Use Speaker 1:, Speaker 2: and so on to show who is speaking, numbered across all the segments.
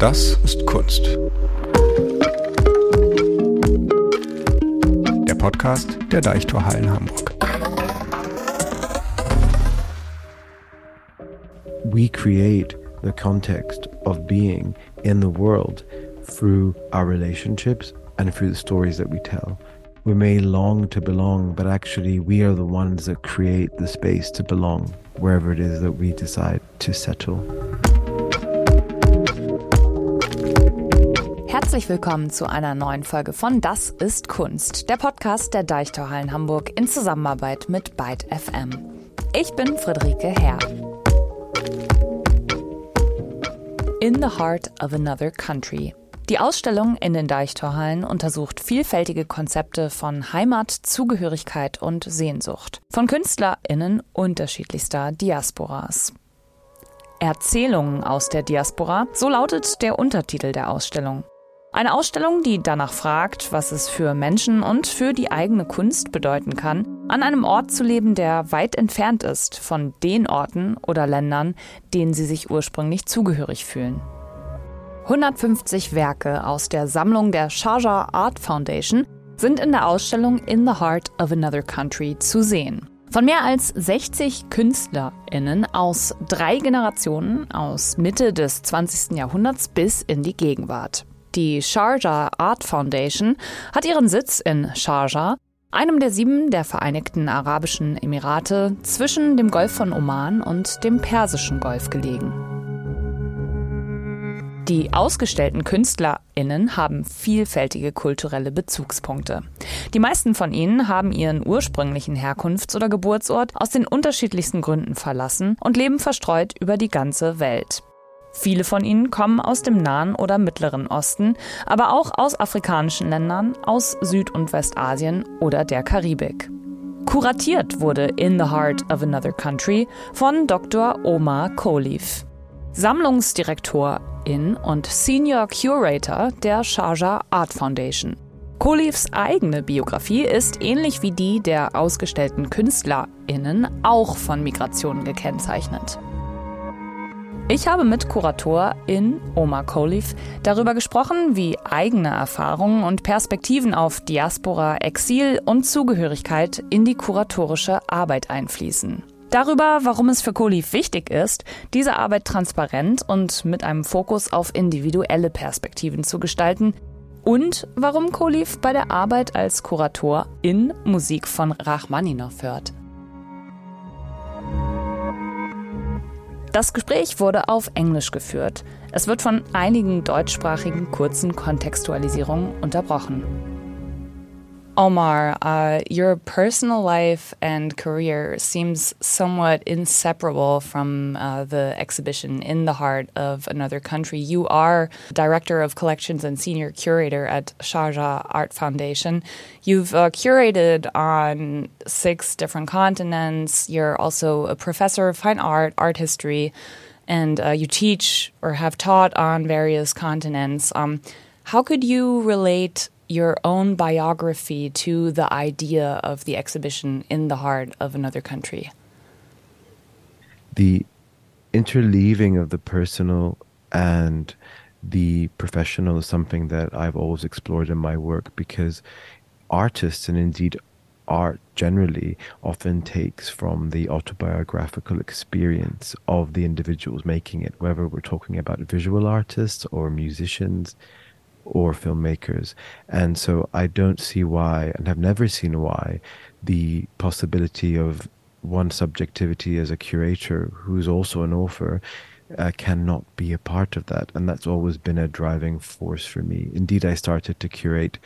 Speaker 1: Das ist Kunst. Der Podcast der Deichtorhallen Hamburg.
Speaker 2: We create the context of being in the world through our relationships and through the stories that we tell. We may long to belong, but actually, we are the ones that create the space to belong wherever it is that we decide to settle.
Speaker 3: Herzlich willkommen zu einer neuen Folge von Das ist Kunst, der Podcast der Deichtorhallen Hamburg in Zusammenarbeit mit Byte FM. Ich bin Friederike Herr. In the Heart of Another Country. Die Ausstellung in den Deichtorhallen untersucht vielfältige Konzepte von Heimat, Zugehörigkeit und Sehnsucht von KünstlerInnen unterschiedlichster Diasporas. Erzählungen aus der Diaspora, so lautet der Untertitel der Ausstellung. Eine Ausstellung, die danach fragt, was es für Menschen und für die eigene Kunst bedeuten kann, an einem Ort zu leben, der weit entfernt ist von den Orten oder Ländern, denen sie sich ursprünglich zugehörig fühlen. 150 Werke aus der Sammlung der Sharjah Art Foundation sind in der Ausstellung In the Heart of Another Country zu sehen. Von mehr als 60 KünstlerInnen aus drei Generationen aus Mitte des 20. Jahrhunderts bis in die Gegenwart. Die Sharjah Art Foundation hat ihren Sitz in Sharjah, einem der sieben der Vereinigten Arabischen Emirate zwischen dem Golf von Oman und dem Persischen Golf gelegen. Die ausgestellten KünstlerInnen haben vielfältige kulturelle Bezugspunkte. Die meisten von ihnen haben ihren ursprünglichen Herkunfts- oder Geburtsort aus den unterschiedlichsten Gründen verlassen und leben verstreut über die ganze Welt. Viele von ihnen kommen aus dem Nahen oder Mittleren Osten, aber auch aus afrikanischen Ländern, aus Süd- und Westasien oder der Karibik. Kuratiert wurde In the Heart of Another Country von Dr. Omar Koliv, Sammlungsdirektorin und Senior Curator der Sharjah Art Foundation. Kolivs eigene Biografie ist ähnlich wie die der ausgestellten KünstlerInnen auch von Migration gekennzeichnet. Ich habe mit Kuratorin Omar Koliv darüber gesprochen, wie eigene Erfahrungen und Perspektiven auf Diaspora, Exil und Zugehörigkeit in die kuratorische Arbeit einfließen. Darüber, warum es für Koliv wichtig ist, diese Arbeit transparent und mit einem Fokus auf individuelle Perspektiven zu gestalten und warum Koliv bei der Arbeit als Kurator in Musik von Rachmaninov hört. Das Gespräch wurde auf Englisch geführt. Es wird von einigen deutschsprachigen kurzen Kontextualisierungen unterbrochen. Omar, uh, your personal life and career seems somewhat inseparable from uh, the exhibition in the heart of another country. You are director of collections and senior curator at Sharjah Art Foundation. You've uh, curated on six different continents. You're also a professor of fine art, art history, and uh, you teach or have taught on various continents. Um, how could you relate your own biography to the idea of the exhibition in the heart of another country?
Speaker 2: The interleaving of the personal and the professional is something that I've always explored in my work because artists and indeed art generally often takes from the autobiographical experience of the individuals making it, whether we're talking about visual artists or musicians or filmmakers. And so I don't see why, and have never seen why, the possibility of one subjectivity as a curator who's also an author uh, cannot be a part of that. And that's always been a driving force for me. Indeed, I started to curate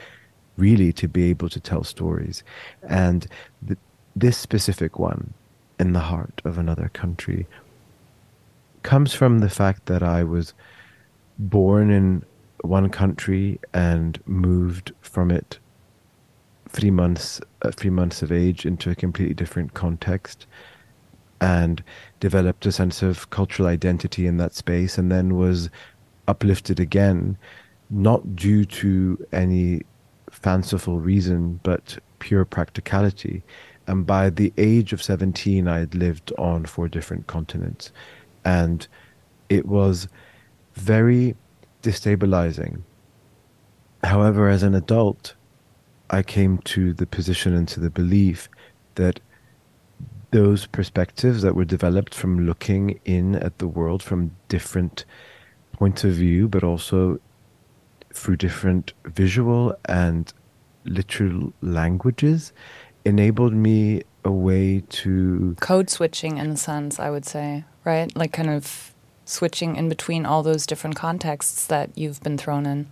Speaker 2: really to be able to tell stories. And th- this specific one, in the heart of another country, comes from the fact that I was born in one country and moved from it three months uh, three months of age into a completely different context and developed a sense of cultural identity in that space and then was uplifted again not due to any fanciful reason but pure practicality. And by the age of 17 i had lived on four different continents. And it was very destabilizing. However, as an adult, I came to the position and to the belief that those perspectives that were developed from looking in at the world from different points of view, but also through different visual and literal languages, enabled me a way to
Speaker 3: code switching in a sense, I would say, right? Like kind of switching in between all those different contexts that you've been thrown in.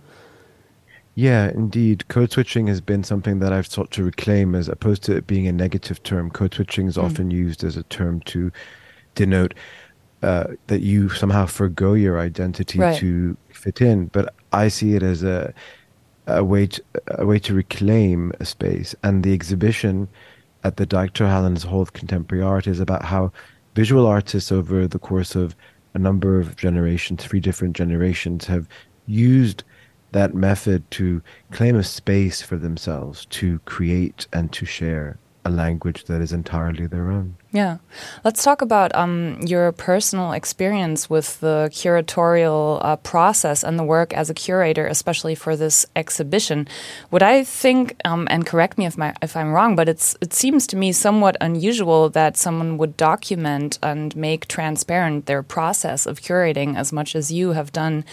Speaker 2: Yeah, indeed. Code switching has been something that I've sought to reclaim as opposed to it being a negative term. Code switching is mm. often used as a term to denote uh, that you somehow forego your identity right. to fit in. But I see it as a a way to, a way to reclaim a space. And the exhibition at the Deichtorhallen's Hall of Contemporary Art is about how visual artists over the course of a number of generations, three different generations, have used that method to claim a space for themselves to create and to share a language that is entirely their own.
Speaker 3: Yeah. Let's talk about um, your personal experience with the curatorial uh, process and the work as a curator, especially for this exhibition. What I think, um, and correct me if, my, if I'm wrong, but it's, it seems to me somewhat unusual that someone would document and make transparent their process of curating as much as you have done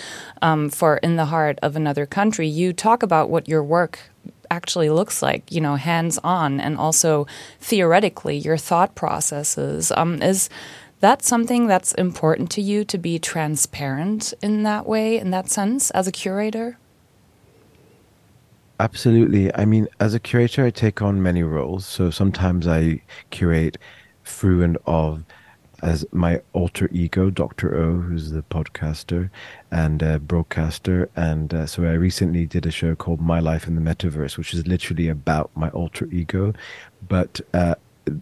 Speaker 3: um, for In the Heart of Another Country. You talk about what your work actually looks like, you know, hands on, and also theoretically your thought processes. Um, is that something that's important to you to be transparent in that way, in that sense, as a curator?
Speaker 2: Absolutely. I mean, as a curator, I take on many roles. So sometimes I curate through and of as my alter ego, Dr. O, who's the podcaster and uh, broadcaster. And uh, so I recently did a show called My Life in the Metaverse, which is literally about my alter ego. But uh,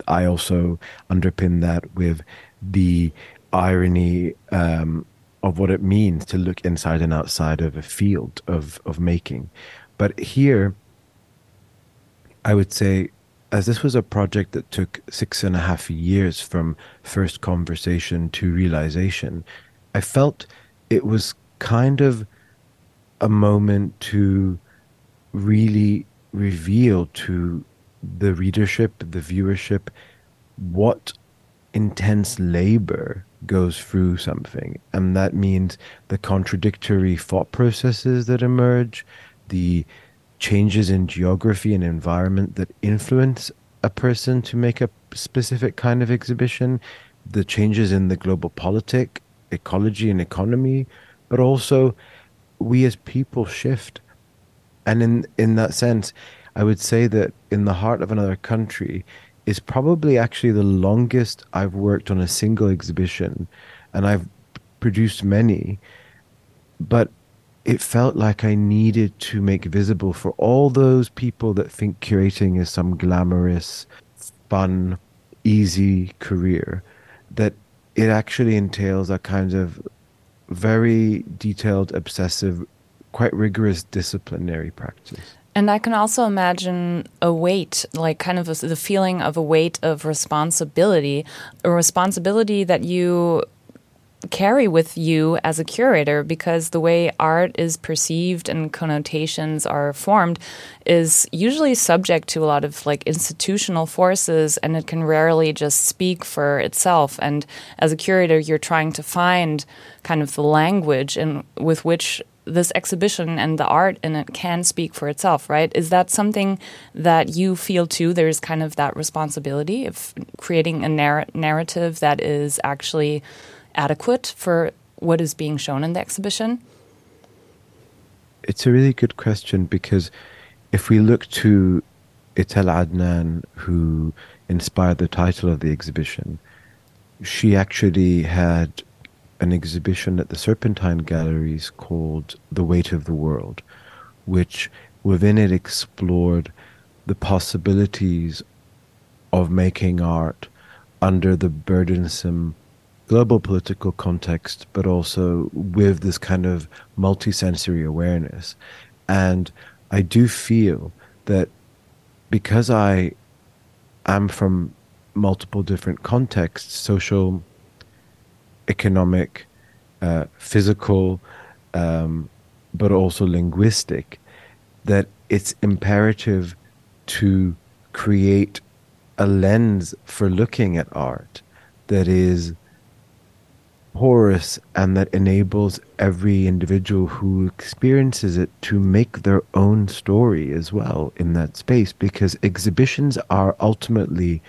Speaker 2: I also underpin that with the irony um, of what it means to look inside and outside of a field of, of making. But here, I would say as this was a project that took six and a half years from first conversation to realization, I felt it was kind of a moment to really reveal to the readership, the viewership, what intense labor goes through something. And that means the contradictory thought processes that emerge, the changes in geography and environment that influence a person to make a specific kind of exhibition, the changes in the global politic, ecology, and economy, but also we as people shift. And in, in that sense, I would say that in the heart of another country is probably actually the longest I've worked on a single exhibition, and I've produced many. But it felt like I needed to make visible for all those people that think curating is some glamorous, fun, easy career, that it actually entails a kind of very detailed, obsessive, quite rigorous disciplinary practice.
Speaker 3: And I can also imagine a weight, like kind of a, the feeling of a weight of responsibility, a responsibility that you carry with you as a curator because the way art is perceived and connotations are formed is usually subject to a lot of like institutional forces and it can rarely just speak for itself and as a curator you're trying to find kind of the language in with which this exhibition and the art in it can speak for itself, right? Is that something that you feel too? There's kind of that responsibility of creating a narr narrative that is actually adequate for what is being shown in the exhibition?
Speaker 2: It's a really good question because if we look to Etel Adnan, who inspired the title of the exhibition, she actually had an exhibition at the Serpentine Galleries called The Weight of the World, which within it explored the possibilities of making art under the burdensome global political context, but also with this kind of multisensory awareness. And I do feel that because I am from multiple different contexts social, economic, uh, physical, um, but also linguistic, that it's imperative to create a lens for looking at art that is porous and that enables every individual who experiences it to make their own story as well in that space because exhibitions are ultimately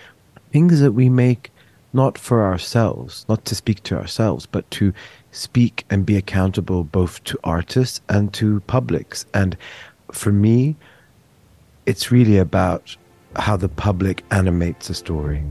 Speaker 2: things that we make not for ourselves, not to speak to ourselves, but to speak and be accountable both to artists and to publics. And for me, it's really about how the public animates a story.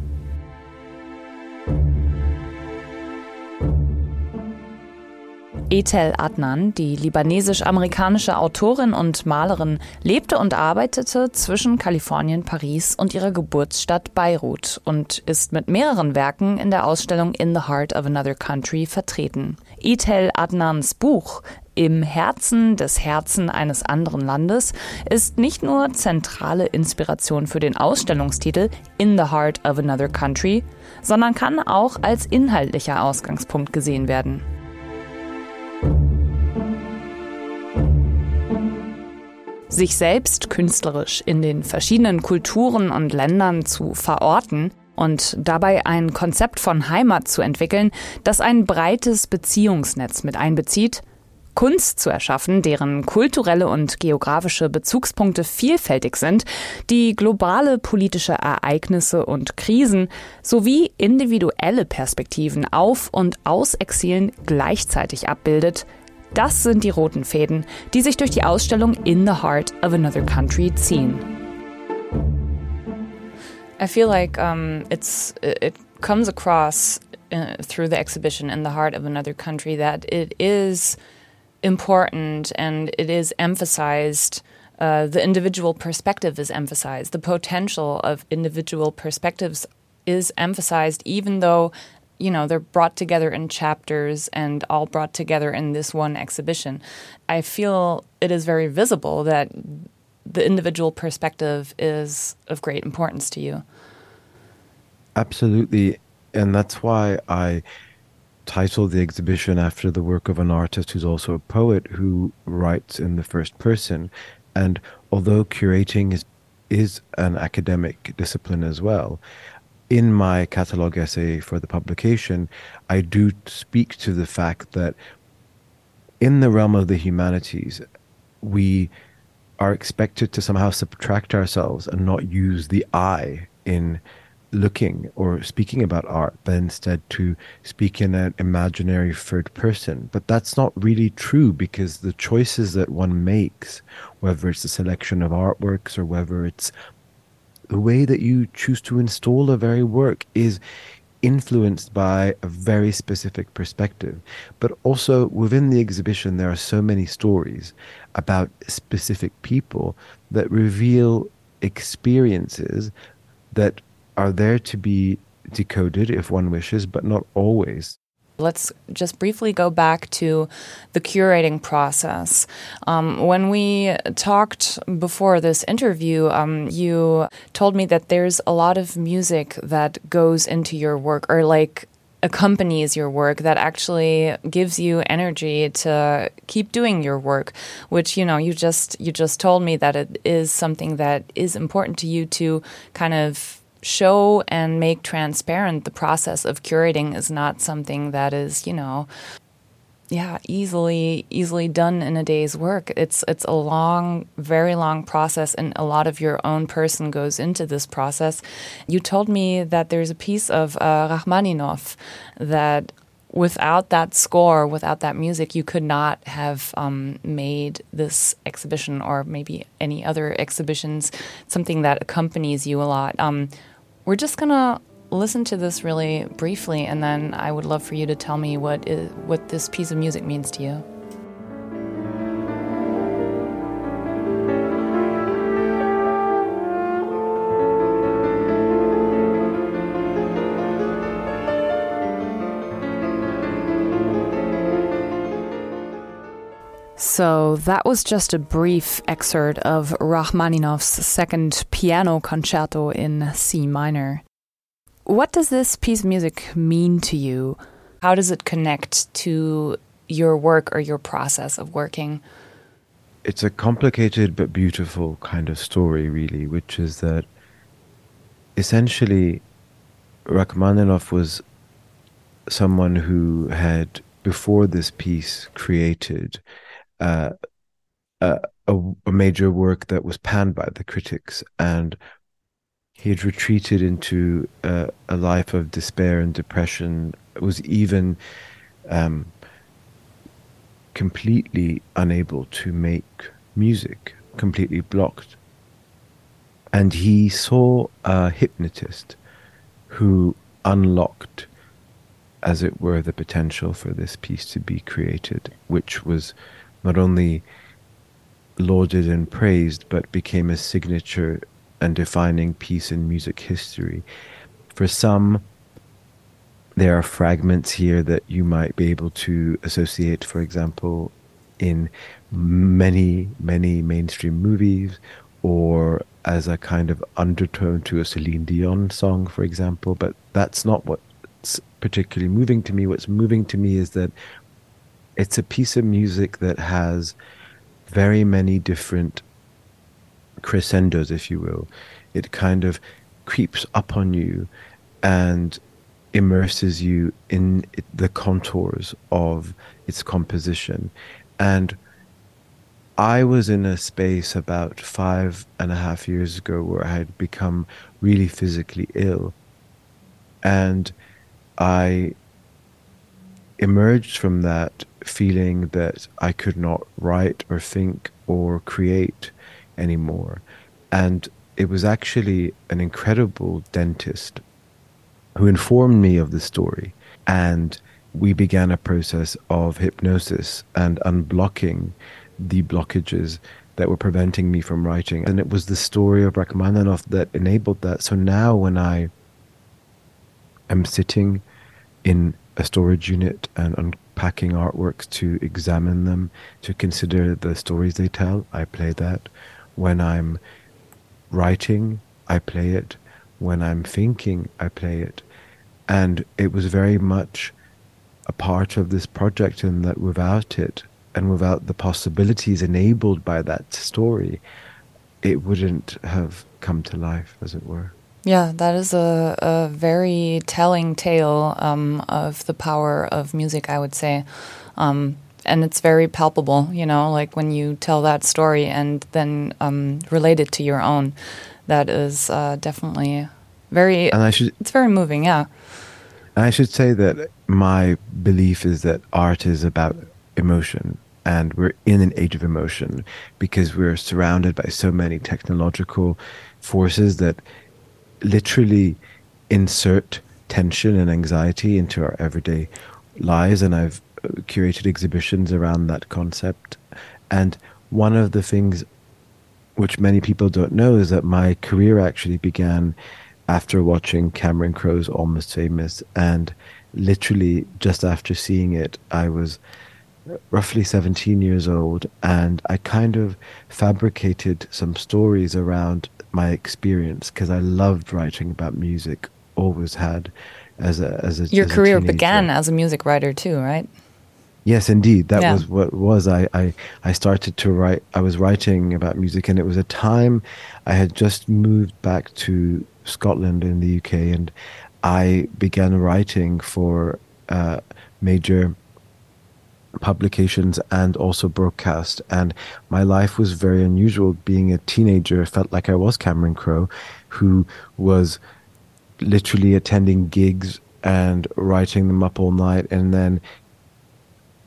Speaker 3: Etel Adnan, die libanesisch-amerikanische Autorin und Malerin, lebte und arbeitete zwischen Kalifornien, Paris und ihrer Geburtsstadt Beirut und ist mit mehreren Werken in der Ausstellung In the Heart of Another Country vertreten. Etel Adnans Buch im Herzen des Herzen eines anderen Landes ist nicht nur zentrale Inspiration für den Ausstellungstitel In the Heart of Another Country, sondern kann auch als inhaltlicher Ausgangspunkt gesehen werden. Sich selbst künstlerisch in den verschiedenen Kulturen und Ländern zu verorten und dabei ein Konzept von Heimat zu entwickeln, das ein breites Beziehungsnetz mit einbezieht, Kunst zu erschaffen, deren kulturelle und geografische Bezugspunkte vielfältig sind, die globale politische Ereignisse und Krisen sowie individuelle Perspektiven auf und aus Exilen gleichzeitig abbildet, das sind die roten Fäden, die sich durch die Ausstellung In the Heart of Another Country ziehen. I feel like um, it's it comes across uh, through the exhibition in the heart of another country that it is important and it is emphasized. Uh, the individual perspective is emphasized. The potential of individual perspectives is emphasized, even though you know they're brought together in chapters and all brought together in this one exhibition. I feel it is very visible that the individual perspective is of great importance to you.
Speaker 2: Absolutely. And that's why I titled the exhibition after the work of an artist who's also a poet who writes in the first person. And although curating is, is an academic discipline as well, in my catalog essay for the publication, I do speak to the fact that in the realm of the humanities, we are expected to somehow subtract ourselves and not use the I in looking or speaking about art, but instead to speak in an imaginary third person. But that's not really true because the choices that one makes, whether it's the selection of artworks or whether it's the way that you choose to install a very work, is influenced by a very specific perspective. But also within the exhibition, there are so many stories about specific people that reveal experiences that are there to be decoded if one wishes, but not always.
Speaker 3: Let's just briefly go back to the curating process. Um, when we talked before this interview, um, you told me that there's a lot of music that goes into your work, or like accompanies your work that actually gives you energy to keep doing your work which you know you just you just told me that it is something that is important to you to kind of show and make transparent the process of curating is not something that is, you know, yeah, easily easily done in a day's work. It's it's a long, very long process, and a lot of your own person goes into this process. You told me that there's a piece of uh, Rachmaninoff that without that score, without that music, you could not have um, made this exhibition or maybe any other exhibitions, something that accompanies you a lot. Um, we're just going to listen to this really briefly, and then I would love for you to tell me what, is, what this piece of music means to you. So that was just a brief excerpt of Rachmaninoff's second piano concerto in C minor. What does this piece of music mean to you? How does it connect to your work or your process of working?
Speaker 2: it's a complicated but beautiful kind of story, really, which is that essentially Rachmaninoff was someone who had, before this piece, created uh, a, a, major work that was panned by the critics, and he had retreated into a, a life of despair and depression. Was even um, completely unable to make music, completely blocked. And he saw a hypnotist who unlocked, as it were, the potential for this piece to be created, which was not only lauded and praised, but became a signature and defining piece in music history. For some, there are fragments here that you might be able to associate, for example, in many, many mainstream movies or as a kind of undertone to a Celine Dion song, for example. But that's not what's particularly moving to me. What's moving to me is that it's a piece of music that has very many different crescendos, if you will. It kind of creeps up on you and immerses you in the contours of its composition. And I was in a space about five and a half years ago where I had become really physically ill. And I emerged from that feeling that I could not write or think or create anymore. And it was actually an incredible dentist who informed me of the story. And we began a process of hypnosis and unblocking the blockages that were preventing me from writing. And it was the story of Rachmaninoff that enabled that. So now when I am sitting in a storage unit and unpacking artworks to examine them, to consider the stories they tell, I play that. When I'm writing, I play it. When I'm thinking, I play it. And it was very much a part of this project, and that without it, and without the possibilities enabled by that story, it wouldn't have come to life, as it were.
Speaker 3: Yeah, that is a, a very telling tale um, of the power of music, I would say. Um, and it's very palpable, you know, like when you tell that story and then um, relate it to your own. That is uh, definitely very. And I should. It's very moving, yeah.
Speaker 2: And I should say that my belief is that art is about emotion, and we're in an age of emotion because we're surrounded by so many technological forces that literally insert tension and anxiety into our everyday lives. And I've uh, curated exhibitions around that concept. And one of the things which many people don't know is that my career actually began after watching Cameron Crowe's Almost Famous. And literally just after seeing it, I was roughly 17 years old and I kind of fabricated some stories around my experience because I loved writing about music, always had as a as a
Speaker 3: Your
Speaker 2: as
Speaker 3: career
Speaker 2: a
Speaker 3: began as a music writer too, right?
Speaker 2: Yes, indeed. That yeah. was what was. I, I, I started to write, I was writing about music, and it was a time I had just moved back to Scotland in the UK, and I began writing for uh, major publications and also broadcast. And my life was very unusual. Being a teenager, I felt like I was Cameron Crowe, who was literally attending gigs and writing them up all night, and then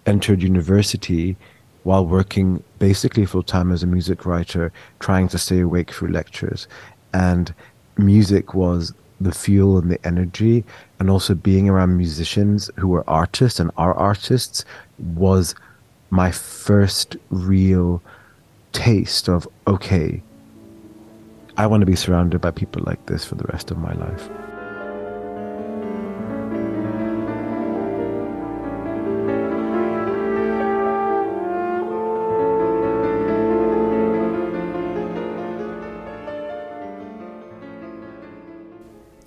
Speaker 2: entered university while working basically full time as a music writer, trying to stay awake through lectures. And music was the fuel and the energy, and also being around musicians who were artists and are artists was my first real taste of okay, I want to be surrounded by people like this for the rest of my life.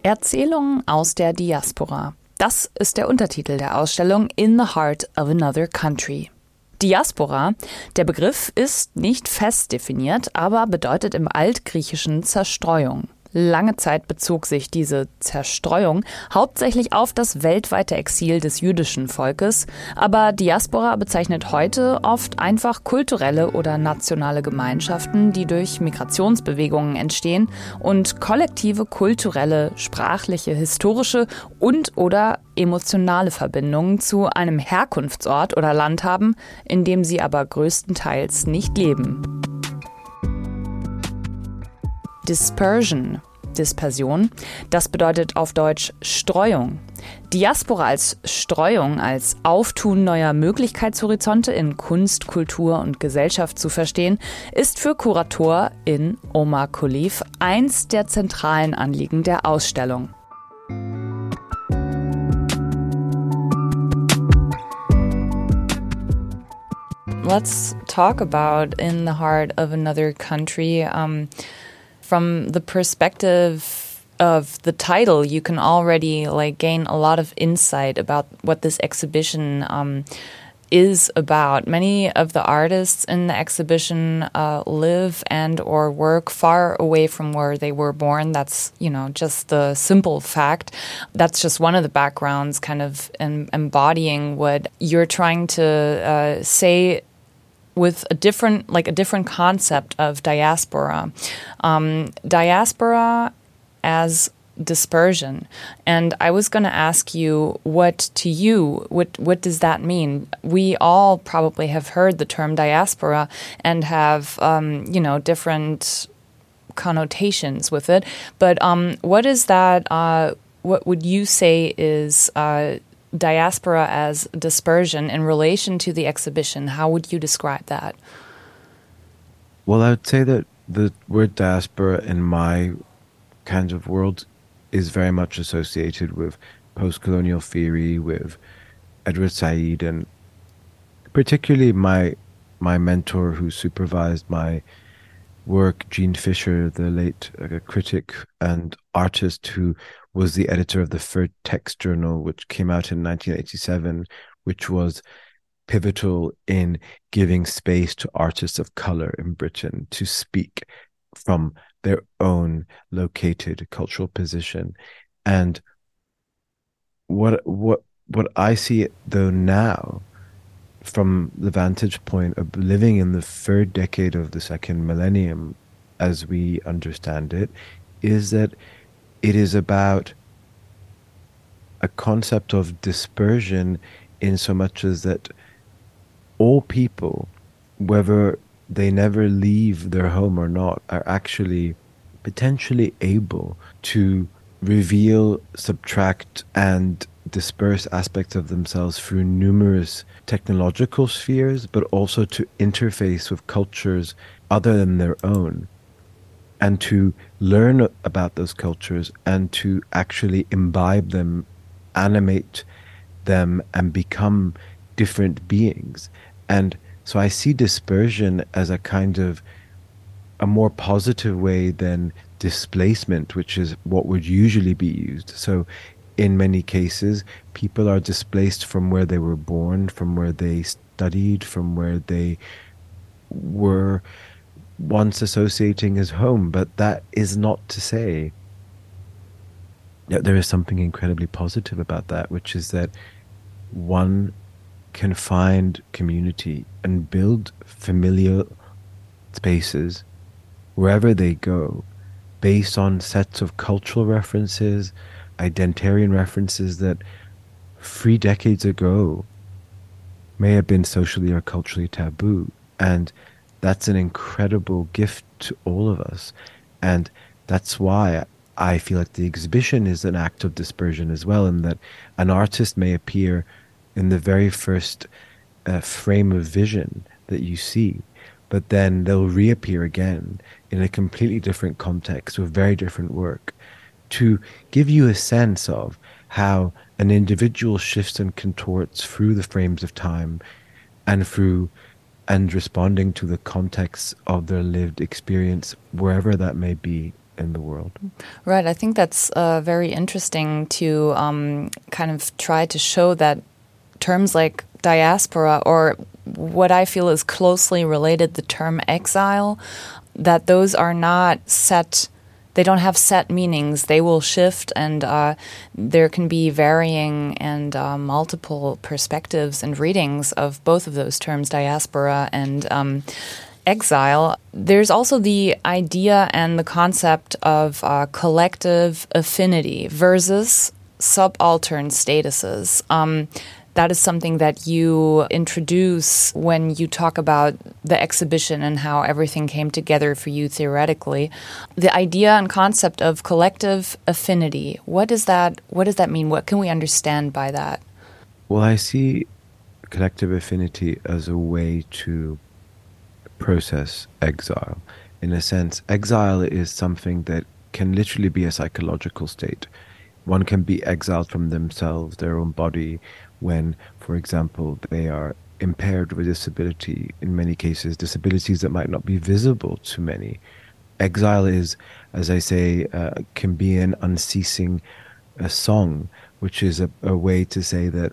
Speaker 3: Erzählungen aus der Diaspora. Das ist der Untertitel der Ausstellung In the Heart of Another Country. Diaspora. Der Begriff ist nicht fest definiert, aber bedeutet im Altgriechischen Zerstreuung. Lange Zeit bezog sich diese Zerstreuung hauptsächlich auf das weltweite Exil des jüdischen Volkes, aber Diaspora bezeichnet heute oft einfach kulturelle oder nationale Gemeinschaften, die durch Migrationsbewegungen entstehen und kollektive kulturelle, sprachliche, historische und oder emotionale Verbindungen zu einem Herkunftsort oder Land haben, in dem sie aber größtenteils nicht leben. Dispersion, Dispersion. Das bedeutet auf Deutsch Streuung. Diaspora als Streuung, als Auftun neuer Möglichkeitshorizonte in Kunst, Kultur und Gesellschaft zu verstehen, ist für Kurator in Omar Khalif eins der zentralen Anliegen der Ausstellung. Let's talk about in the heart of another country. Um, from the perspective of the title, you can already like gain a lot of insight about what this exhibition um, is about. Many of the artists in the exhibition uh, live and or work far away from where they were born. That's you know just the simple fact. That's just one of the backgrounds, kind of em embodying what you're trying to uh, say with a different like a different concept of diaspora. Um, diaspora as dispersion. And i was going to ask you what to you what what does that mean? We all probably have heard the term diaspora and have um, you know different connotations with it. But um, what is that uh, what would you say is uh, diaspora as dispersion in relation to the exhibition. How would you describe that?
Speaker 2: Well, I would say that the word diaspora in my kind of world is very much associated with post colonial theory, with Edward Said, and particularly my my mentor who supervised my work, Jean Fisher, the late uh, critic and artist who was the editor of the Third Text Journal, which came out in 1987, which was pivotal in giving space to artists of color in Britain to speak from their own located cultural position. And what what what I see though now from the vantage point of living in the third decade of the second millennium as we understand it is that it is about a concept of dispersion in so much as that all people, whether they never leave their home or not, are actually potentially able to reveal, subtract, and disperse aspects of themselves through numerous technological spheres, but also to interface with cultures other than their own and to learn about those cultures and to actually imbibe them, animate them, and become different beings. And so I see dispersion as a kind of a more positive way than displacement, which is what would usually be used. So in many cases, people are displaced from where they were born, from where they studied, from where they were once associating as home, but that is not to say that there is something incredibly positive about that, which is that one can find community and build familiar spaces wherever they go based on sets of cultural references, identitarian references that three decades ago may have been socially or culturally taboo. And that's an incredible gift to all of us. And that's why I feel like the exhibition is an act of dispersion as well, in that an artist may appear in the very first uh, frame of vision that you see, but then they'll reappear again in a completely different context with very different work to give you a sense of how an individual shifts and contorts through the frames of time and through and responding to the context of their lived experience, wherever that may be in the world.
Speaker 3: Right. I think that's uh, very interesting to um, kind of try to show that terms like diaspora or what I feel is closely related the term exile, that those are not set they don't have set meanings. They will shift, and uh, there can be varying and uh, multiple perspectives and readings of both of those terms, diaspora and um, exile. There's also the idea and the concept of uh, collective affinity versus subaltern statuses. Um, that is something that you introduce when you talk about the exhibition and how everything came together for you theoretically. The idea and concept of collective affinity. What does that what does that mean? What can we understand by that?
Speaker 2: Well, I see collective affinity as a way to process exile. In a sense, exile is something that can literally be a psychological state. One can be exiled from themselves, their own body, when, for example, they are impaired with disability, in many cases, disabilities that might not be visible to many. Exile is, as I say, uh, can be an unceasing uh, song, which is a, a way to say that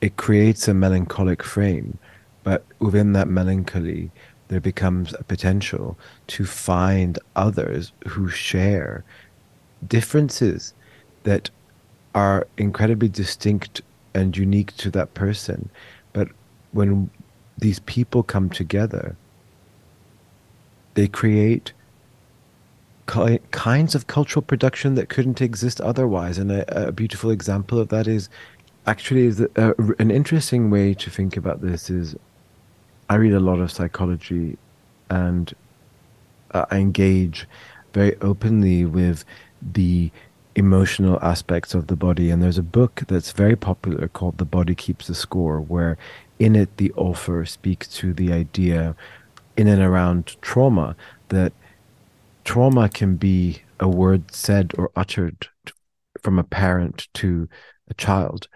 Speaker 2: it creates a melancholic frame, but within that melancholy, there becomes a potential to find others who share differences that are incredibly distinct and unique to that person. But when these people come together, they create kinds of cultural production that couldn't exist otherwise. And a, a beautiful example of that is actually is uh, an interesting way to think about this is I read a lot of psychology and uh, I engage very openly with the emotional aspects of the body. And there's a book that's very popular called The Body Keeps the Score, where in it the author speaks to the idea in and around trauma that trauma can be a word said or uttered from a parent to a child,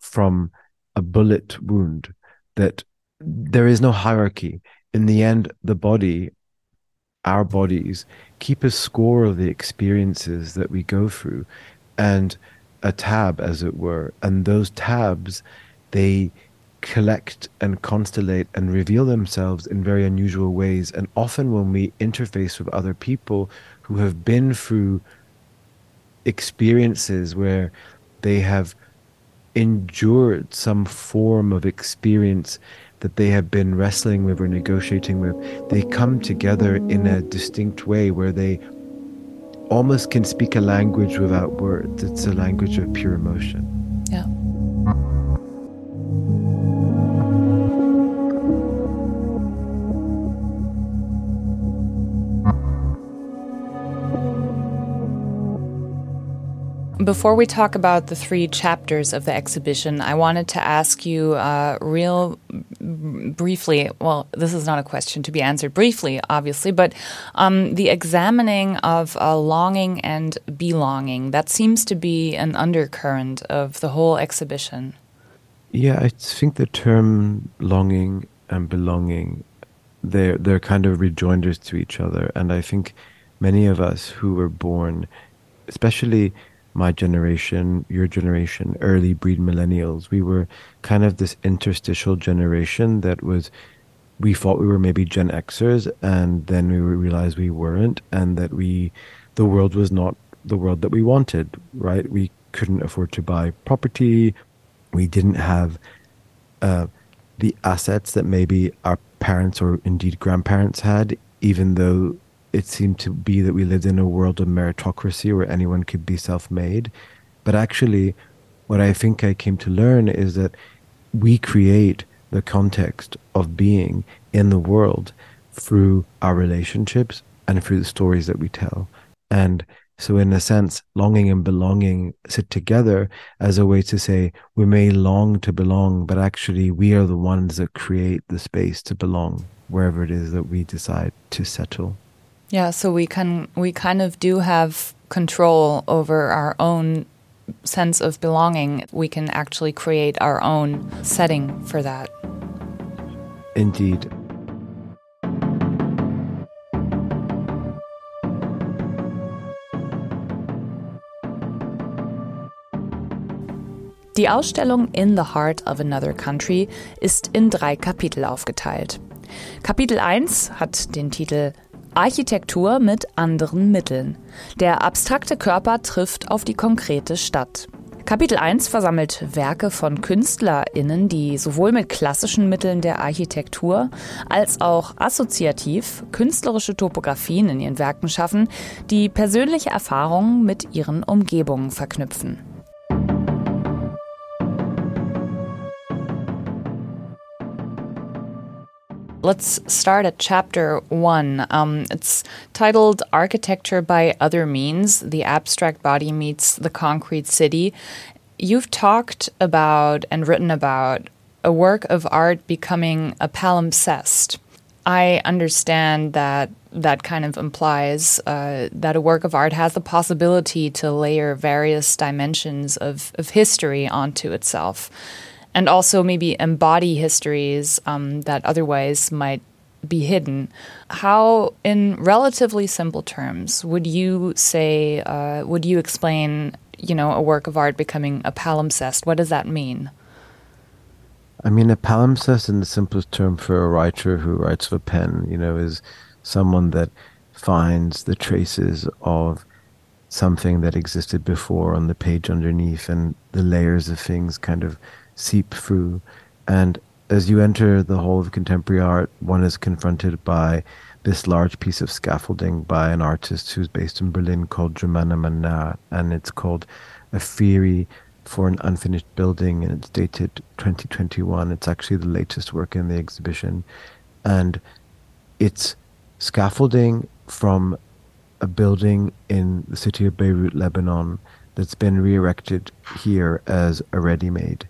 Speaker 2: from a bullet wound, that there is no hierarchy. In the end, the body our bodies keep a score of the experiences that we go through and a tab as it were. And those tabs they collect and constellate and reveal themselves in very unusual ways. And often when we interface with other people who have been through experiences where they have endured some form of experience that they have been wrestling with or negotiating with, they come together in a distinct way where they almost can speak a language without words. It's a language of pure emotion.
Speaker 3: Yeah. Before we talk about the three chapters of the exhibition, I wanted to ask you uh, real briefly. Well, this is not a question to be answered briefly, obviously, but um, the examining of uh, longing and belonging that seems to be an undercurrent of the whole exhibition.
Speaker 2: Yeah, I think the term longing and belonging they're they're kind of rejoinders to each other, and I think many of us who were born, especially my generation, your generation, early breed millennials, we were kind of this interstitial generation that was, we thought we were maybe Gen Xers, and then we realized we weren't, and that we, the world was not the world that we wanted, right? We couldn't afford to buy property. We didn't have uh, the assets that maybe our parents or indeed grandparents had, even though it seemed to be that we lived in a world of meritocracy where anyone could be self made. But actually, what I think I came to learn is that we create the context of being in the world through our relationships and through the stories that we tell. And so, in a sense, longing and belonging sit together as a way to say we may long to belong, but actually we are the ones that create the space to belong wherever it is that we decide to settle.
Speaker 3: Yeah, so we can we kind of do have control over our own sense of belonging. We can actually create our own setting for that.
Speaker 2: Indeed.
Speaker 3: Die Ausstellung In the Heart of Another Country ist in drei Kapitel aufgeteilt. Kapitel 1 hat den Titel Architektur mit anderen Mitteln. Der abstrakte Körper trifft auf die konkrete Stadt. Kapitel 1 versammelt Werke von KünstlerInnen, die sowohl mit klassischen Mitteln der Architektur als auch assoziativ künstlerische Topografien in ihren Werken schaffen, die persönliche Erfahrungen mit ihren Umgebungen verknüpfen. Let's start at chapter one. Um, it's titled Architecture by Other Means The Abstract Body Meets the Concrete City. You've talked about and written about a work of art becoming a palimpsest. I understand that that kind of implies uh, that a work of art has the possibility to layer various dimensions of, of history onto itself and also maybe embody histories um, that otherwise might be hidden. How, in relatively simple terms, would you say, uh, would you explain, you know, a work of art becoming a palimpsest? What does that mean?
Speaker 2: I mean, a palimpsest, in the simplest term for a writer who writes with a pen, you know, is someone that finds the traces of something that existed before on the page underneath and the layers of things kind of seep through. And as you enter the hall of contemporary art, one is confronted by this large piece of scaffolding by an artist who's based in Berlin called Germana Manna, and it's called A Theory for an Unfinished Building, and it's dated 2021. It's actually the latest work in the exhibition. And it's scaffolding from a building in the city of Beirut, Lebanon, that's been re erected here as a ready made.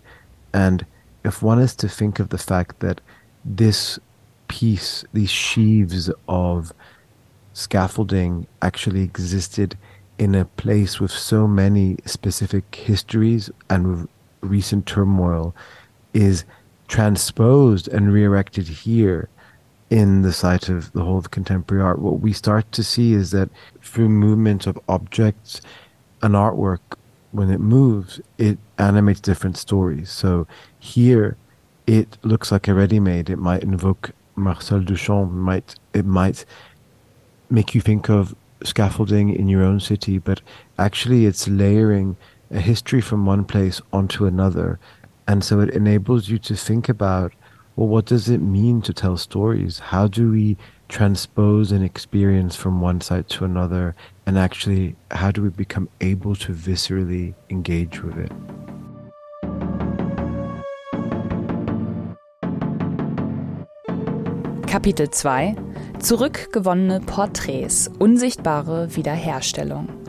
Speaker 2: And if one is to think of the fact that this piece, these sheaves of scaffolding actually existed in a place with so many specific histories and recent turmoil, is transposed and re erected here in the site of the whole of contemporary art, what we start to see is that through movement of objects, an artwork when it moves, it animates different stories. So here, it looks like a ready-made. It might invoke Marcel Duchamp. Might it might make you think of scaffolding in your own city, but actually, it's layering a history from one place onto another, and so it enables you to think about well, what does it mean to tell stories? How do we transpose an experience from one side to another and actually how do we become able to viscerally engage with it?
Speaker 3: Kapitel 2 Zurückgewonnene Porträts, unsichtbare Wiederherstellung.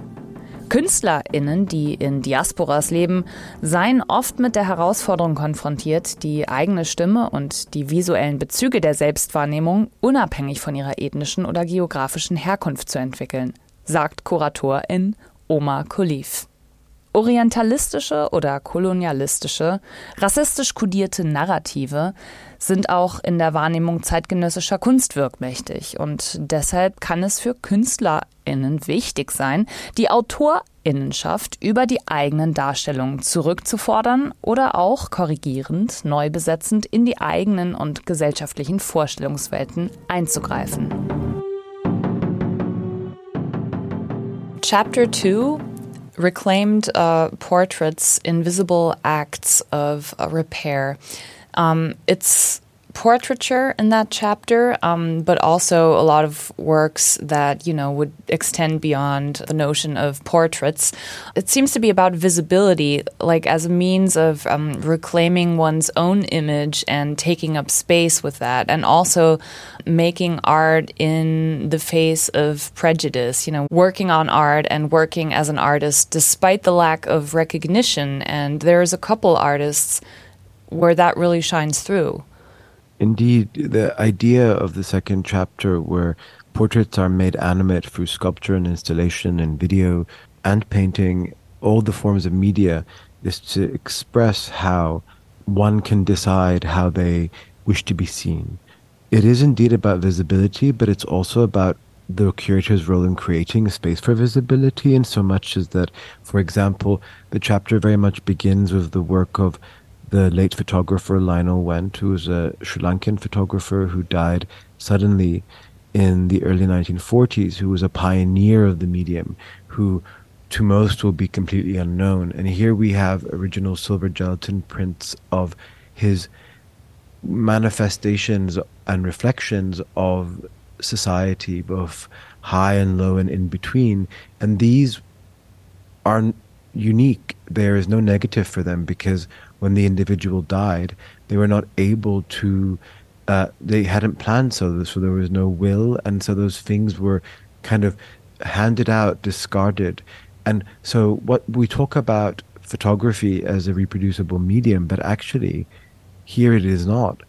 Speaker 3: KünstlerInnen, die in Diasporas leben, seien oft mit der Herausforderung konfrontiert, die eigene Stimme und die visuellen Bezüge der Selbstwahrnehmung unabhängig von ihrer ethnischen oder geografischen Herkunft zu entwickeln, sagt Kuratorin Omar Khalif. Orientalistische oder kolonialistische, rassistisch kodierte Narrative sind auch in der Wahrnehmung zeitgenössischer Kunst wirkmächtig und deshalb kann es für KünstlerInnen wichtig sein, die AutorInnenschaft über die eigenen Darstellungen zurückzufordern oder auch korrigierend, neu besetzend in die eigenen und gesellschaftlichen Vorstellungswelten einzugreifen. Chapter 2 reclaimed uh, portraits, invisible acts of uh, repair. Um, it's portraiture in that chapter, um, but also a lot of works that you know would extend beyond the notion of portraits. It seems to be about visibility, like as a means of um, reclaiming one's own image and taking up space with that, and also making art in the face of prejudice. You know, working on art and working as an artist despite the lack of recognition. And there's a couple artists where that really shines through.
Speaker 2: Indeed, the idea of the second chapter, where portraits are made animate through sculpture and installation and video and painting, all the forms of media, is to express how one can decide how they wish to be seen. It is indeed about visibility, but it's also about the curator's role in creating a space for visibility in so much as that, for example, the chapter very much begins with the work of the late photographer Lionel Wendt, who was a Sri Lankan photographer who died suddenly in the early 1940s, who was a pioneer of the medium, who to most will be completely unknown. And here we have original silver gelatin prints of his manifestations and reflections of society, both high and low and in between. And these are unique. There is no negative for them because when the individual died, they were not able to, uh, they hadn't planned so, so there was no will. And so those things were kind of handed out, discarded. And so what we talk about photography as a reproducible medium, but actually here it is not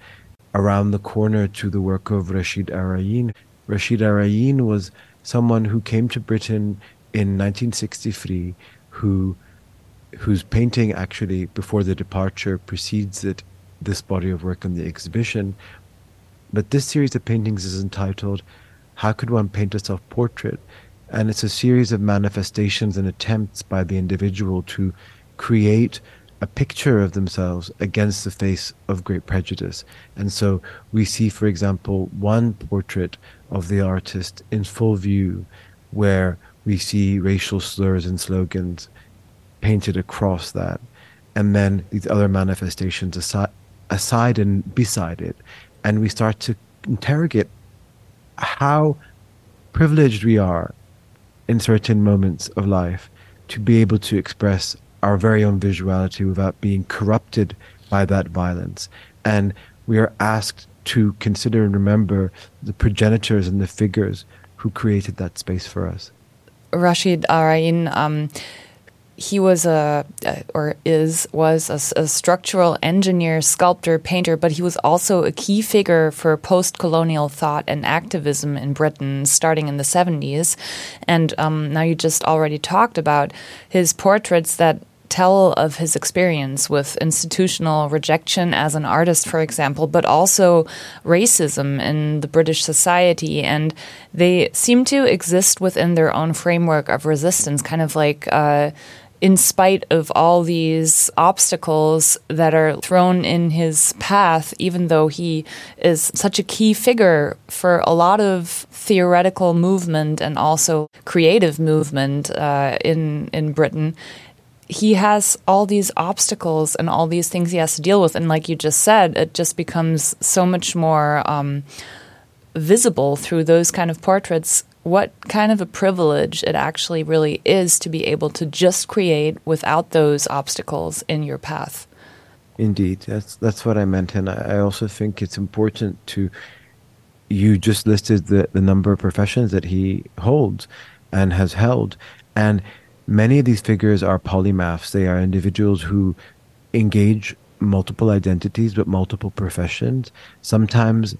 Speaker 2: around the corner to the work of Rasheed Araeen. Rasheed Araeen was someone who came to Britain in 1963, who whose painting actually before the departure precedes it this body of work in the exhibition. But this series of paintings is entitled How Could One Paint a Self Portrait? And it's a series of manifestations and attempts by the individual to create a picture of themselves against the face of great prejudice. And so we see, for example, one portrait of the artist in full view where we see racial slurs and slogans painted across that. And then these other manifestations aside, aside and beside it. And we start to interrogate how privileged we are in certain moments of life to be able to express our very own visuality without being corrupted by that violence. And we are asked to consider and remember the progenitors and the figures who created that space for us.
Speaker 3: Rasheed Araeen, um, he was a or is was a, a, structural engineer, sculptor, painter, but he was also a key figure for post-colonial thought and activism in Britain, starting in the 70s. And um, now you just already talked about his portraits that tell of his experience with institutional rejection as an artist, for example, but also racism in the British society. And they seem to exist within their own framework of resistance, kind of like. Uh, in spite of all these obstacles that are thrown in his path, even though he is such a key figure for a lot of theoretical movement and also creative movement uh, in in Britain, he has all these obstacles and all these things he has to deal with, and like you just said, it just becomes so much more um, visible through those kind of portraits what kind of a privilege it actually really is to be able to just create without those obstacles in your path.
Speaker 2: Indeed, that's that's what I meant, and I also think it's important to. You just listed the the number of professions that he holds and has held, and many of these figures are polymaths. They are individuals who engage multiple identities but multiple professions. Sometimes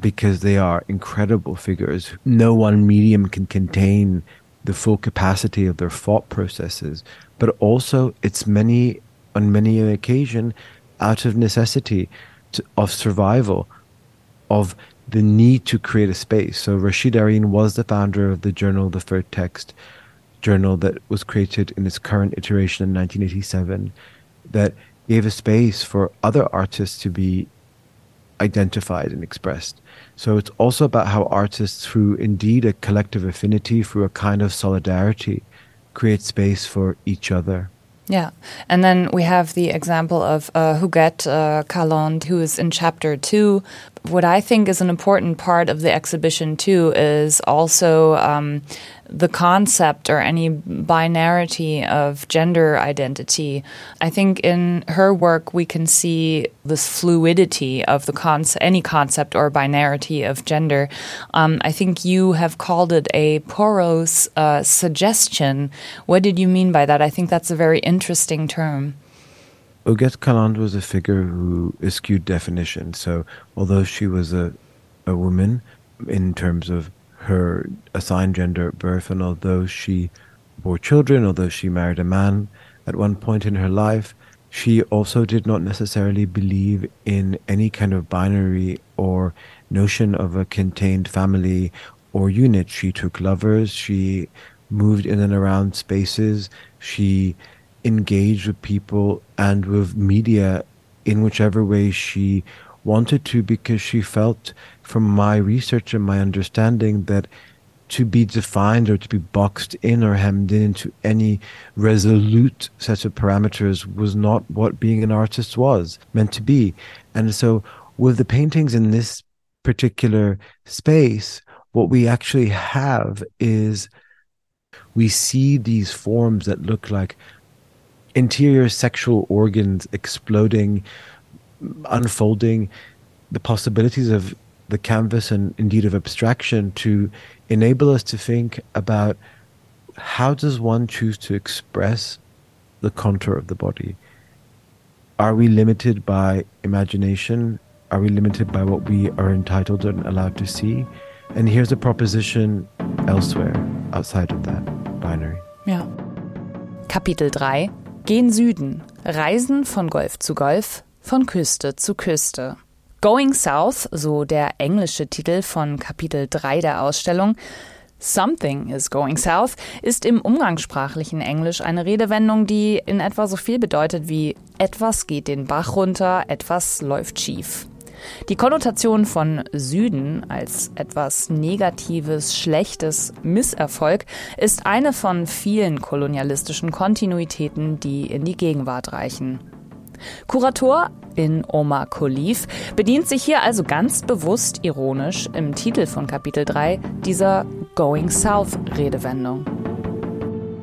Speaker 2: because they are incredible figures. No one medium can contain the full capacity of their thought processes, but also it's many on many an occasion out of necessity to, of survival, of the need to create a space. So Rasheed Araeen was the founder of the journal, the Third Text journal that was created in its current iteration in 1987, that gave a space for other artists to be identified and expressed. So it's also about how artists, through indeed a collective affinity, through a kind of solidarity, create space for each other.
Speaker 3: Yeah. And then we have the example of uh, Huguette uh, Caland, who is in chapter two. What I think is an important part of the exhibition, too, is also um, the concept or any binarity of gender identity. I think in her work we can see this fluidity of the concept, any concept or binarity of gender. Um, I think you have called it a porous uh, suggestion. What did you mean by that? I think that's a very interesting term.
Speaker 2: Huguette Caland was a figure who eschewed definition. So, although she was a, a woman in terms of her assigned gender at birth, and although she bore children, although she married a man at one point in her life, she also did not necessarily believe in any kind of binary or notion of a contained family or unit. She took lovers, she moved in and around spaces, she engaged with people and with media in whichever way she wanted to because she felt from my research and my understanding that to be defined or to be boxed in or hemmed in into any resolute set of parameters was not what being an artist was meant to be. And so, with the paintings in this particular space, what we actually have is we see these forms that look like interior sexual organs exploding, unfolding, the possibilities of the canvas and indeed of abstraction to enable us to think about how does one choose to express the contour of the body? Are we limited by imagination? Are we limited by what we are entitled and allowed to see? And here's a proposition elsewhere, outside of that binary.
Speaker 3: Ja. Kapitel 3 Gen Süden. Reisen von Golf zu Golf, von Küste zu Küste. Going South, so der englische Titel von Kapitel 3 der Ausstellung, Something is going south ist im umgangssprachlichen Englisch eine Redewendung, die in etwa so viel bedeutet wie etwas geht den Bach runter, etwas läuft schief. Die Konnotation von Süden als etwas Negatives, Schlechtes, Misserfolg ist eine von vielen kolonialistischen Kontinuitäten, die in die Gegenwart reichen. Kurator in Omar Khalif bedient sich hier also ganz bewusst ironisch im Titel von Kapitel 3 dieser Going South Redewendung.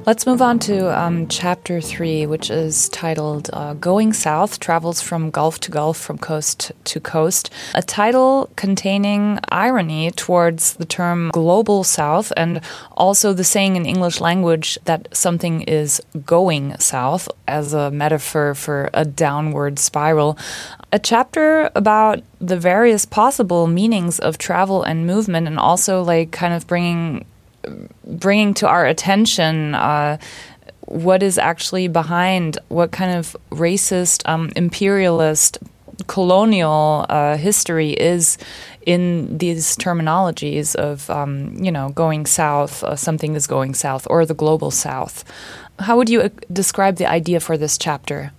Speaker 3: Let's move on to um, chapter three, which is titled uh, Going South Travels from Gulf to Gulf, from Coast to Coast. A title containing irony towards the term global south and also the saying in English language that something is going south as a metaphor for a downward spiral. A chapter about the various possible meanings of travel and movement and also like kind of bringing bringing to our attention uh, what is actually behind what kind of racist, um, imperialist, colonial uh, history is in these terminologies of, um, you know, going south, uh, something is going south, or the global south. How would you uh, describe the idea for this chapter?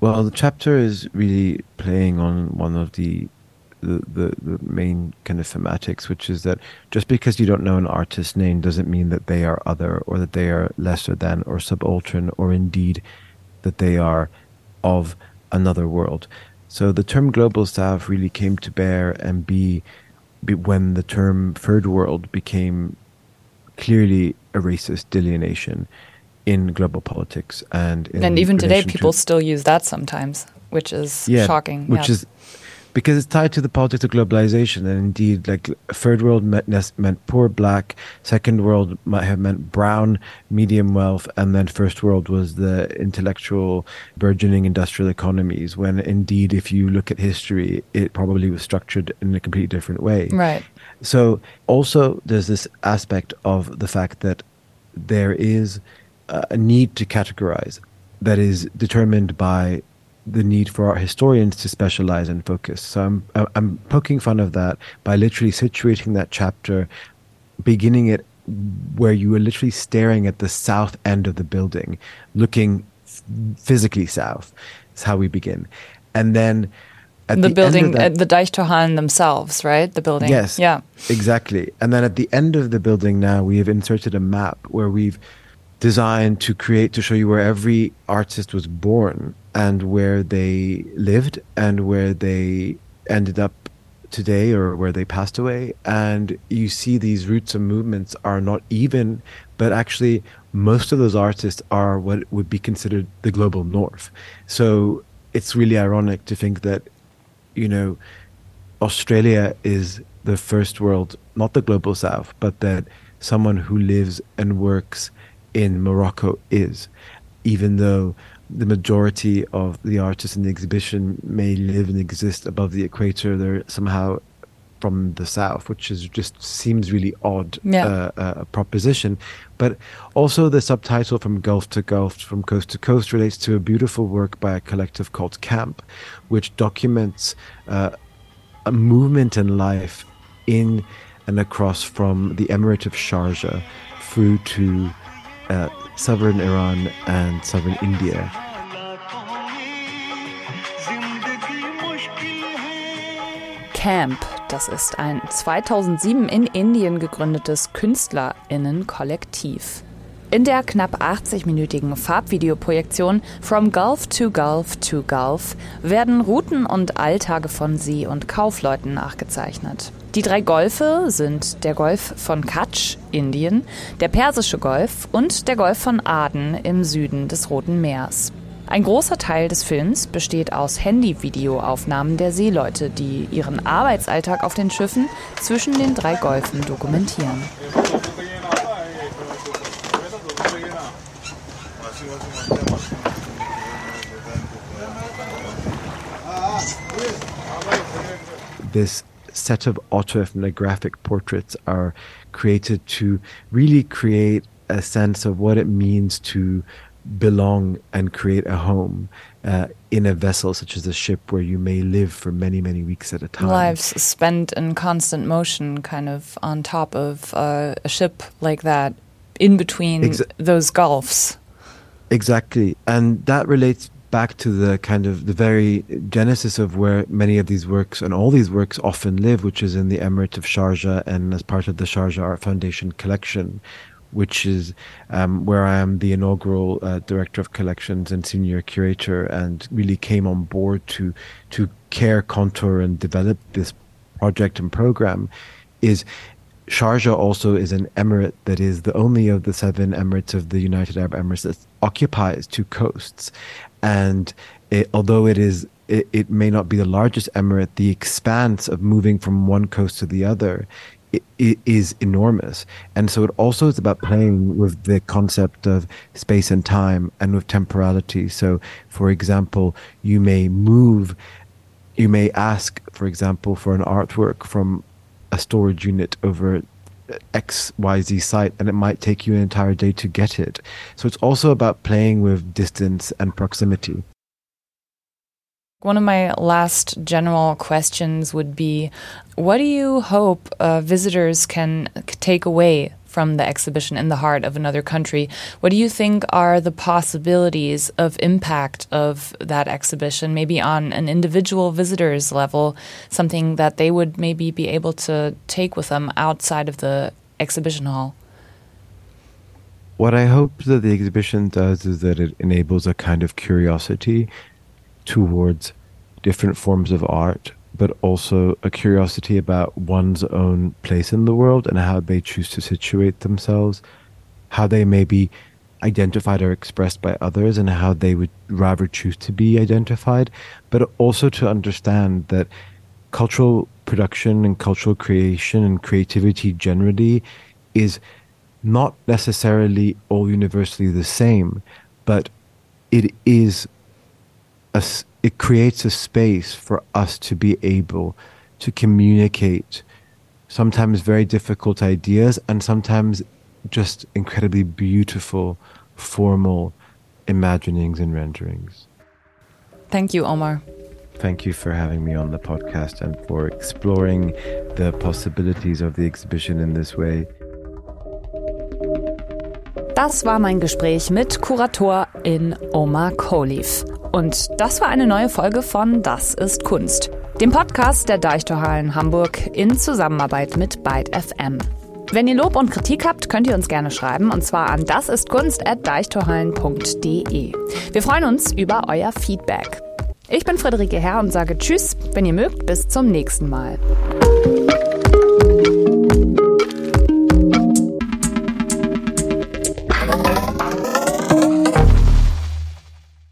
Speaker 2: Well, the chapter is really playing on one of the the, the, the main kind of thematics, which is that just because you don't know an artist's name doesn't mean that they are other or that they are lesser than or subaltern or indeed that they are of another world. So the term global south really came to bear and be, be when the term third world became clearly a racist delineation in global politics and
Speaker 3: and even today people to, still use that sometimes which is
Speaker 2: yeah,
Speaker 3: shocking
Speaker 2: which
Speaker 3: yeah.
Speaker 2: is because it's tied to the politics of globalization. And indeed, like third world meant, meant poor black, second world might have meant brown, medium wealth, and then first world was the intellectual, burgeoning industrial economies. When indeed, if you look at history, it probably was structured in a completely different way.
Speaker 3: Right.
Speaker 2: So also, there's this aspect of the fact that there is a need to categorize that is determined by the need for our historians to specialize and focus. So I'm I'm poking fun of that by literally situating that chapter, beginning it where you are literally staring at the south end of the building, looking physically south. Is how we begin, and then.
Speaker 3: At the, the building, that, the Deichtorhallen themselves, right? The building.
Speaker 2: Yes.
Speaker 3: Yeah.
Speaker 2: Exactly. And then at the end of the building now, we have inserted a map where we've designed to create to show you where every artist was born and where they lived and where they ended up today or where they passed away. And you see these roots and movements are not even, but actually, most of those artists are what would be considered the global north. So it's really ironic to think that, you know, Australia is the first world, not the global south, but that someone who lives and works in Morocco is, even though the majority of the artists in the exhibition may live and exist above the equator. They're somehow from the south, which is just seems really odd
Speaker 3: yeah.
Speaker 2: uh, uh, proposition. But also the subtitle from Gulf to Gulf, from coast to coast, relates to a beautiful work by a collective called Camp, which documents uh, a movement in life in and across from the Emirate of Sharjah through to uh, southern Iran and southern India.
Speaker 3: Camp, das ist ein 2007 in Indien gegründetes Künstlerinnenkollektiv. In der knapp 80-minütigen Farbvideoprojektion From Gulf to Gulf to Gulf werden Routen und Alltage von See- und Kaufleuten nachgezeichnet. Die drei Golfe sind der Golf von Kutch, Indien, der Persische Golf und der Golf von Aden im Süden des Roten Meers. Ein großer Teil des Films besteht aus Handyvideoaufnahmen der Seeleute, die ihren Arbeitsalltag auf den Schiffen zwischen den drei Golfen dokumentieren.
Speaker 2: This set of autoethnographic portraits are created to really create a sense of what it means to belong and create a home uh, in a vessel such as a ship where you may live for many, many weeks at a time.
Speaker 3: Lives spent in constant motion, kind of on top of uh, a ship like that, in between Exa those gulfs.
Speaker 2: Exactly. And that relates back to the kind of the very genesis of where many of these works and all these works often live, which is in the Emirate of Sharjah and as part of the Sharjah Art Foundation collection, which is um, where I am the inaugural uh, director of collections and senior curator, and really came on board to to care, contour, and develop this project and program. Is Sharjah also is an emirate that is the only of the seven emirates of the United Arab Emirates that occupies two coasts, and it, although it is it, it, may not be the largest emirate, the expanse of moving from one coast to the other it is enormous. And so it also is about playing with the concept of space and time and with temporality. So, for example, you may move, you may ask, for example, for an artwork from a storage unit over XYZ site and it might take you an entire day to get it. So it's also about playing with distance and proximity.
Speaker 3: One of my last general questions would be What do you hope uh, visitors can take away from the exhibition in the heart of another country? What do you think are the possibilities of impact of that exhibition, maybe on an individual visitor's level, something that they would maybe be able to take with them outside of the exhibition hall?
Speaker 2: What I hope that the exhibition does is that it enables a kind of curiosity towards different forms of art, but also a curiosity about one's own place in the world and how they choose to situate themselves, how they may be identified or expressed by others, and how they would rather choose to be identified, but also to understand that cultural production and cultural creation and creativity generally is not necessarily all universally the same, but it is a, it creates a space for us to be able to communicate sometimes very difficult ideas and sometimes just incredibly beautiful formal imaginings and renderings.
Speaker 3: Thank you, Omar.
Speaker 2: Thank you for having me on the podcast and for exploring the possibilities of the exhibition in this way.
Speaker 3: Das war mein Gespräch mit Kurator in Omar Kholeif. Und das war eine neue Folge von Das ist Kunst, dem Podcast der Deichtorhallen Hamburg in Zusammenarbeit mit Byte FM. Wenn ihr Lob und Kritik habt, könnt ihr uns gerne schreiben und zwar an dasistkunst@deichtorhallen.de. Wir freuen uns über euer Feedback. Ich bin Friederike Herr und sage Tschüss, wenn ihr mögt, bis zum nächsten Mal.